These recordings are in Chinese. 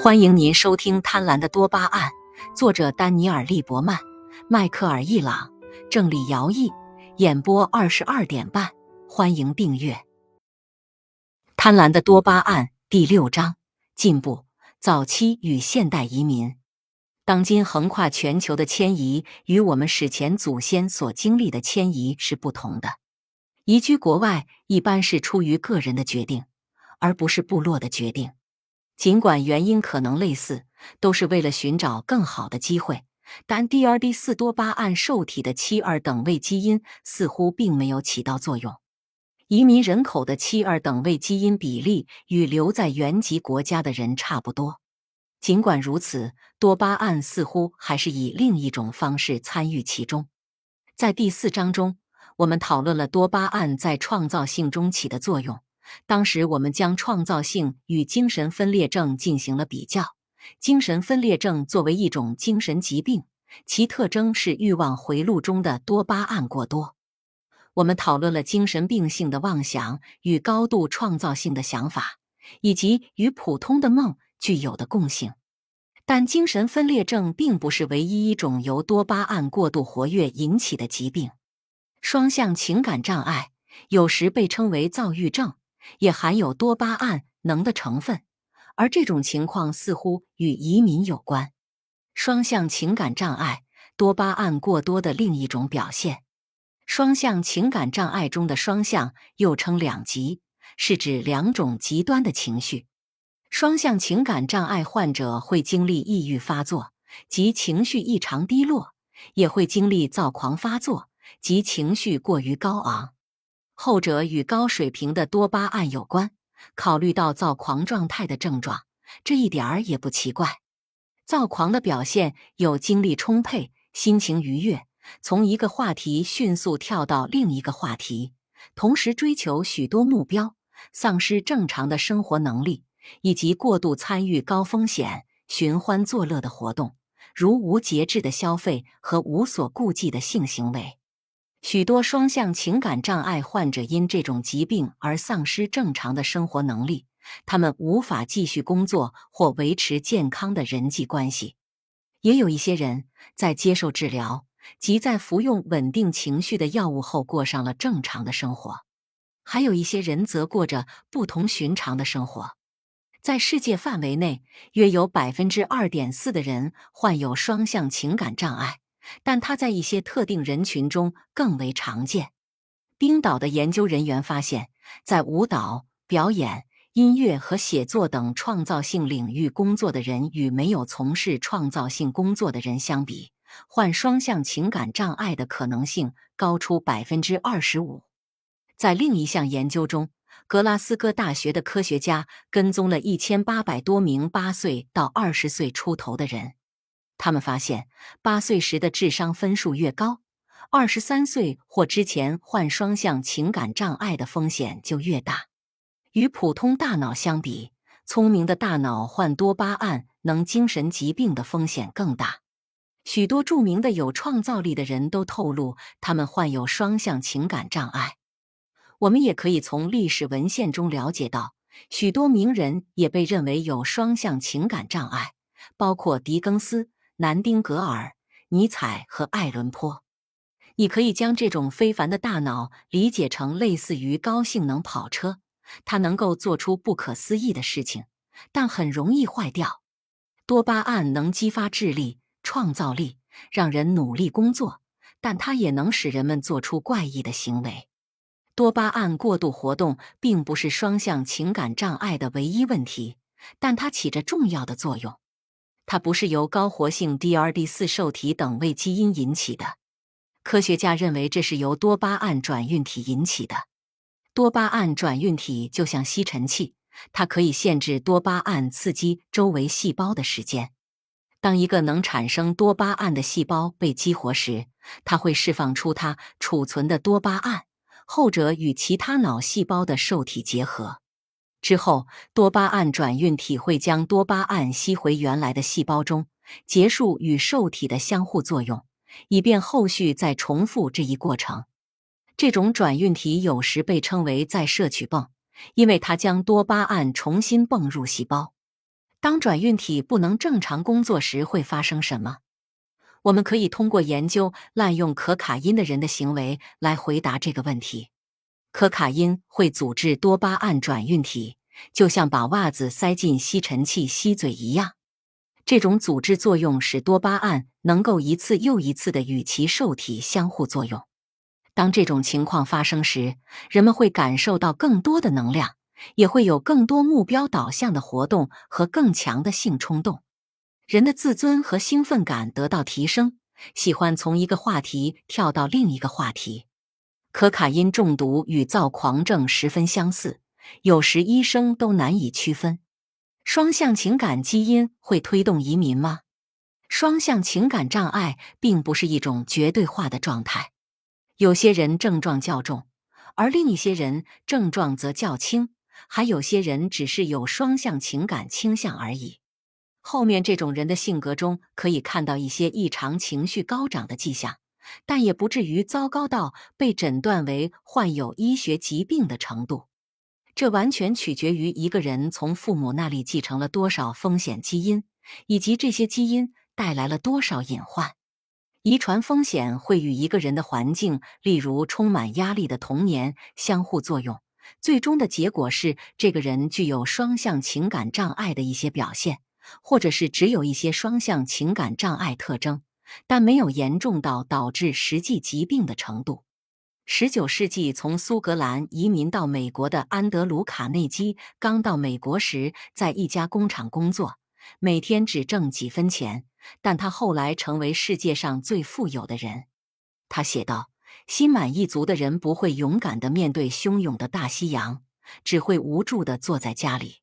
欢迎您收听《贪婪的多巴胺》，作者丹尼尔·利伯曼、迈克尔·易朗，郑理尧译，演播二十二点半。欢迎订阅《贪婪的多巴胺》第六章：进步、早期与现代移民。当今横跨全球的迁移与我们史前祖先所经历的迁移是不同的。移居国外一般是出于个人的决定，而不是部落的决定。尽管原因可能类似，都是为了寻找更好的机会，但 DRD 四多巴胺受体的七二等位基因似乎并没有起到作用。移民人口的七二等位基因比例与留在原籍国家的人差不多。尽管如此，多巴胺似乎还是以另一种方式参与其中。在第四章中，我们讨论了多巴胺在创造性中起的作用。当时我们将创造性与精神分裂症进行了比较。精神分裂症作为一种精神疾病，其特征是欲望回路中的多巴胺过多。我们讨论了精神病性的妄想与高度创造性的想法，以及与普通的梦具有的共性。但精神分裂症并不是唯一一种由多巴胺过度活跃引起的疾病。双向情感障碍有时被称为躁郁症。也含有多巴胺能的成分，而这种情况似乎与移民有关。双向情感障碍，多巴胺过多的另一种表现。双向情感障碍中的双向又称两极，是指两种极端的情绪。双向情感障碍患者会经历抑郁发作及情绪异常低落，也会经历躁狂发作及情绪过于高昂。后者与高水平的多巴胺有关。考虑到躁狂状态的症状，这一点儿也不奇怪。躁狂的表现有精力充沛、心情愉悦，从一个话题迅速跳到另一个话题，同时追求许多目标，丧失正常的生活能力，以及过度参与高风险、寻欢作乐的活动，如无节制的消费和无所顾忌的性行为。许多双向情感障碍患者因这种疾病而丧失正常的生活能力，他们无法继续工作或维持健康的人际关系。也有一些人在接受治疗及在服用稳定情绪的药物后过上了正常的生活，还有一些人则过着不同寻常的生活。在世界范围内，约有百分之二点四的人患有双向情感障碍。但它在一些特定人群中更为常见。冰岛的研究人员发现，在舞蹈、表演、音乐和写作等创造性领域工作的人与没有从事创造性工作的人相比，患双向情感障碍的可能性高出百分之二十五。在另一项研究中，格拉斯哥大学的科学家跟踪了一千八百多名八岁到二十岁出头的人。他们发现，八岁时的智商分数越高，二十三岁或之前患双向情感障碍的风险就越大。与普通大脑相比，聪明的大脑患多巴胺能精神疾病的风险更大。许多著名的有创造力的人都透露，他们患有双向情感障碍。我们也可以从历史文献中了解到，许多名人也被认为有双向情感障碍，包括狄更斯。南丁格尔、尼采和爱伦坡，你可以将这种非凡的大脑理解成类似于高性能跑车，它能够做出不可思议的事情，但很容易坏掉。多巴胺能激发智力、创造力，让人努力工作，但它也能使人们做出怪异的行为。多巴胺过度活动并不是双向情感障碍的唯一问题，但它起着重要的作用。它不是由高活性 DRD 四受体等位基因引起的，科学家认为这是由多巴胺转运体引起的。多巴胺转运体就像吸尘器，它可以限制多巴胺刺激周围细胞的时间。当一个能产生多巴胺的细胞被激活时，它会释放出它储存的多巴胺，后者与其他脑细胞的受体结合。之后，多巴胺转运体会将多巴胺吸回原来的细胞中，结束与受体的相互作用，以便后续再重复这一过程。这种转运体有时被称为再摄取泵，因为它将多巴胺重新泵入细胞。当转运体不能正常工作时会发生什么？我们可以通过研究滥用可卡因的人的行为来回答这个问题。可卡因会阻滞多巴胺转运体，就像把袜子塞进吸尘器吸嘴一样。这种阻滞作用使多巴胺能够一次又一次的与其受体相互作用。当这种情况发生时，人们会感受到更多的能量，也会有更多目标导向的活动和更强的性冲动。人的自尊和兴奋感得到提升，喜欢从一个话题跳到另一个话题。可卡因中毒与躁狂症十分相似，有时医生都难以区分。双向情感基因会推动移民吗？双向情感障碍并不是一种绝对化的状态，有些人症状较重，而另一些人症状则较轻，还有些人只是有双向情感倾向而已。后面这种人的性格中可以看到一些异常情绪高涨的迹象，但也不至于糟糕到被诊断为患有医学疾病的程度。这完全取决于一个人从父母那里继承了多少风险基因，以及这些基因带来了多少隐患。遗传风险会与一个人的环境，例如充满压力的童年，相互作用。最终的结果是，这个人具有双向情感障碍的一些表现。或者是只有一些双向情感障碍特征，但没有严重到导致实际疾病的程度。十九世纪从苏格兰移民到美国的安德鲁·卡内基，刚到美国时在一家工厂工作，每天只挣几分钱，但他后来成为世界上最富有的人。他写道：“心满意足的人不会勇敢的面对汹涌的大西洋，只会无助的坐在家里。”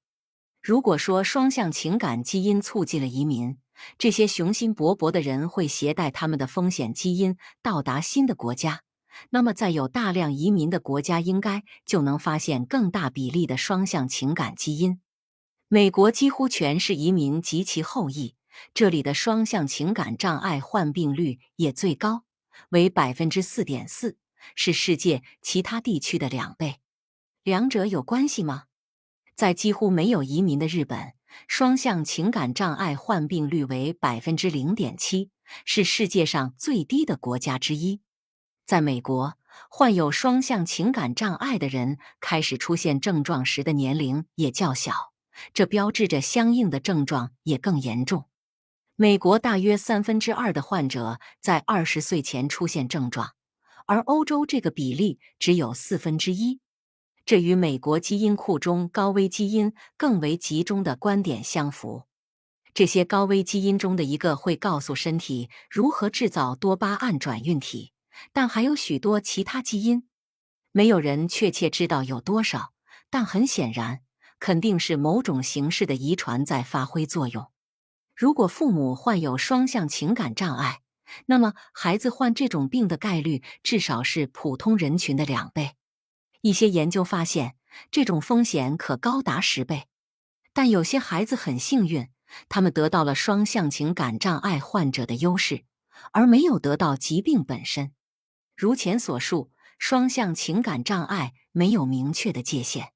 如果说双向情感基因促进了移民，这些雄心勃勃的人会携带他们的风险基因到达新的国家，那么在有大量移民的国家，应该就能发现更大比例的双向情感基因。美国几乎全是移民及其后裔，这里的双向情感障碍患病率也最高，为百分之四点四，是世界其他地区的两倍。两者有关系吗？在几乎没有移民的日本，双向情感障碍患病率为百分之零点七，是世界上最低的国家之一。在美国，患有双向情感障碍的人开始出现症状时的年龄也较小，这标志着相应的症状也更严重。美国大约三分之二的患者在二十岁前出现症状，而欧洲这个比例只有四分之一。这与美国基因库中高危基因更为集中的观点相符。这些高危基因中的一个会告诉身体如何制造多巴胺转运体，但还有许多其他基因，没有人确切知道有多少。但很显然，肯定是某种形式的遗传在发挥作用。如果父母患有双向情感障碍，那么孩子患这种病的概率至少是普通人群的两倍。一些研究发现，这种风险可高达十倍。但有些孩子很幸运，他们得到了双向情感障碍患者的优势，而没有得到疾病本身。如前所述，双向情感障碍没有明确的界限。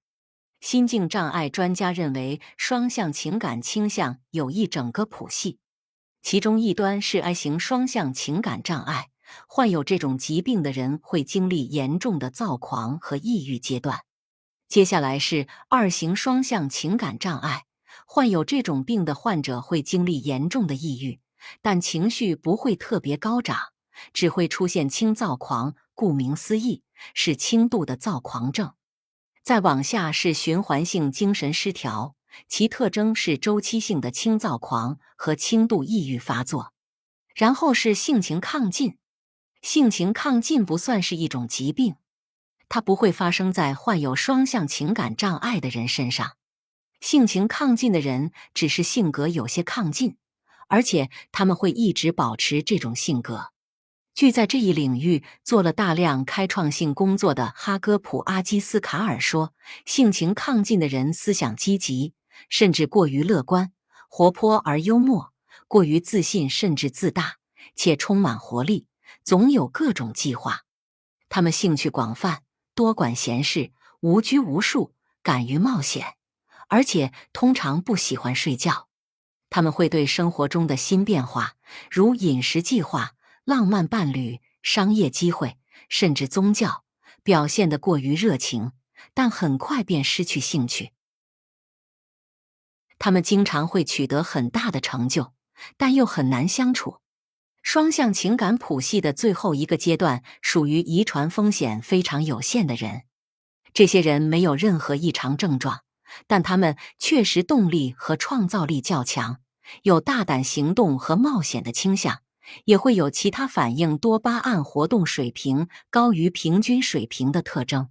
心境障碍专家认为，双向情感倾向有一整个谱系，其中一端是 I 型双向情感障碍。患有这种疾病的人会经历严重的躁狂和抑郁阶段。接下来是二型双向情感障碍，患有这种病的患者会经历严重的抑郁，但情绪不会特别高涨，只会出现轻躁狂，顾名思义是轻度的躁狂症。再往下是循环性精神失调，其特征是周期性的轻躁狂和轻度抑郁发作。然后是性情亢进。性情亢进不算是一种疾病，它不会发生在患有双向情感障碍的人身上。性情亢进的人只是性格有些亢进，而且他们会一直保持这种性格。据在这一领域做了大量开创性工作的哈戈普阿基斯卡尔说，性情亢进的人思想积极，甚至过于乐观、活泼而幽默，过于自信甚至自大，且充满活力。总有各种计划，他们兴趣广泛，多管闲事，无拘无束，敢于冒险，而且通常不喜欢睡觉。他们会对生活中的新变化，如饮食计划、浪漫伴侣、商业机会，甚至宗教，表现得过于热情，但很快便失去兴趣。他们经常会取得很大的成就，但又很难相处。双向情感谱系的最后一个阶段属于遗传风险非常有限的人。这些人没有任何异常症状，但他们确实动力和创造力较强，有大胆行动和冒险的倾向，也会有其他反映多巴胺活动水平高于平均水平的特征。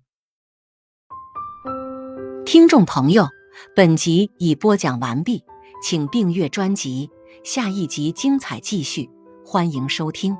听众朋友，本集已播讲完毕，请订阅专辑，下一集精彩继续。欢迎收听。